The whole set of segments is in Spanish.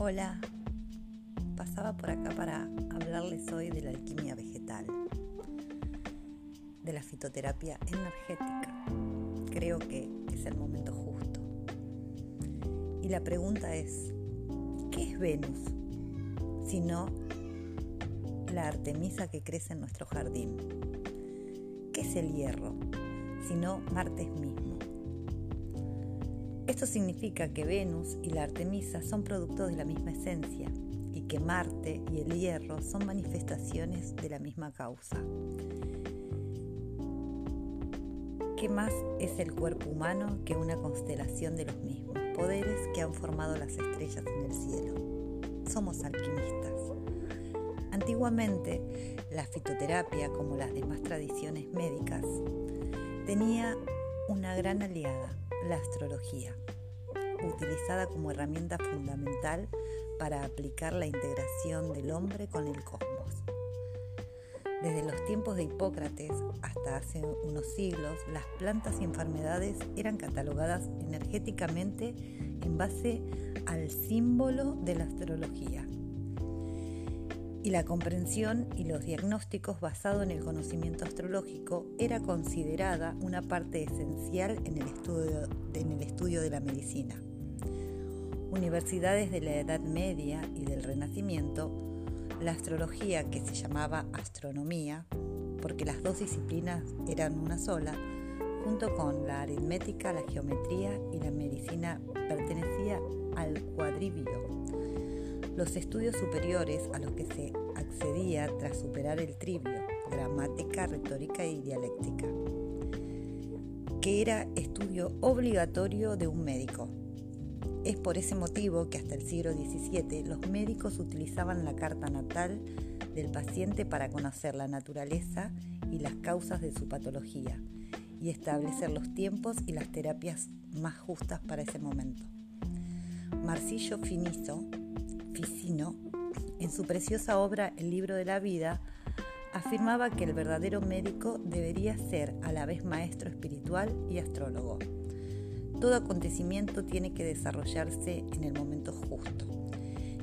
Hola, pasaba por acá para hablarles hoy de la alquimia vegetal, de la fitoterapia energética. Creo que es el momento justo. Y la pregunta es, ¿qué es Venus? Si no la artemisa que crece en nuestro jardín. ¿Qué es el hierro? Si no Martes mismo. Esto significa que Venus y la Artemisa son productos de la misma esencia y que Marte y el hierro son manifestaciones de la misma causa. ¿Qué más es el cuerpo humano que una constelación de los mismos poderes que han formado las estrellas en el cielo? Somos alquimistas. Antiguamente, la fitoterapia, como las demás tradiciones médicas, tenía una gran aliada, la astrología, utilizada como herramienta fundamental para aplicar la integración del hombre con el cosmos. Desde los tiempos de Hipócrates hasta hace unos siglos, las plantas y enfermedades eran catalogadas energéticamente en base al símbolo de la astrología y la comprensión y los diagnósticos basados en el conocimiento astrológico era considerada una parte esencial en el estudio, en el estudio de la medicina. Universidades de la Edad Media y del Renacimiento, la astrología, que se llamaba astronomía, porque las dos disciplinas eran una sola, junto con la aritmética, la geometría y la medicina, pertenecía al cuadrívio los estudios superiores a los que se accedía tras superar el trivio, gramática, retórica y dialéctica, que era estudio obligatorio de un médico. Es por ese motivo que hasta el siglo XVII los médicos utilizaban la carta natal del paciente para conocer la naturaleza y las causas de su patología y establecer los tiempos y las terapias más justas para ese momento. Marcillo Finizo En su preciosa obra El libro de la vida, afirmaba que el verdadero médico debería ser a la vez maestro espiritual y astrólogo. Todo acontecimiento tiene que desarrollarse en el momento justo.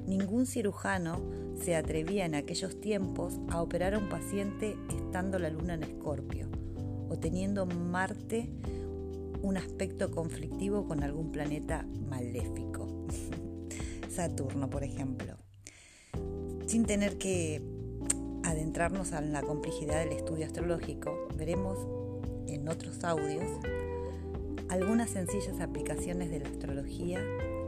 Ningún cirujano se atrevía en aquellos tiempos a operar a un paciente estando la luna en escorpio o teniendo Marte un aspecto conflictivo con algún planeta maléfico. Saturno, por ejemplo, sin tener que adentrarnos en la complejidad del estudio astrológico, veremos en otros audios algunas sencillas aplicaciones de la astrología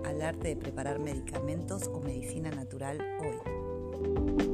al arte de preparar medicamentos o medicina natural hoy.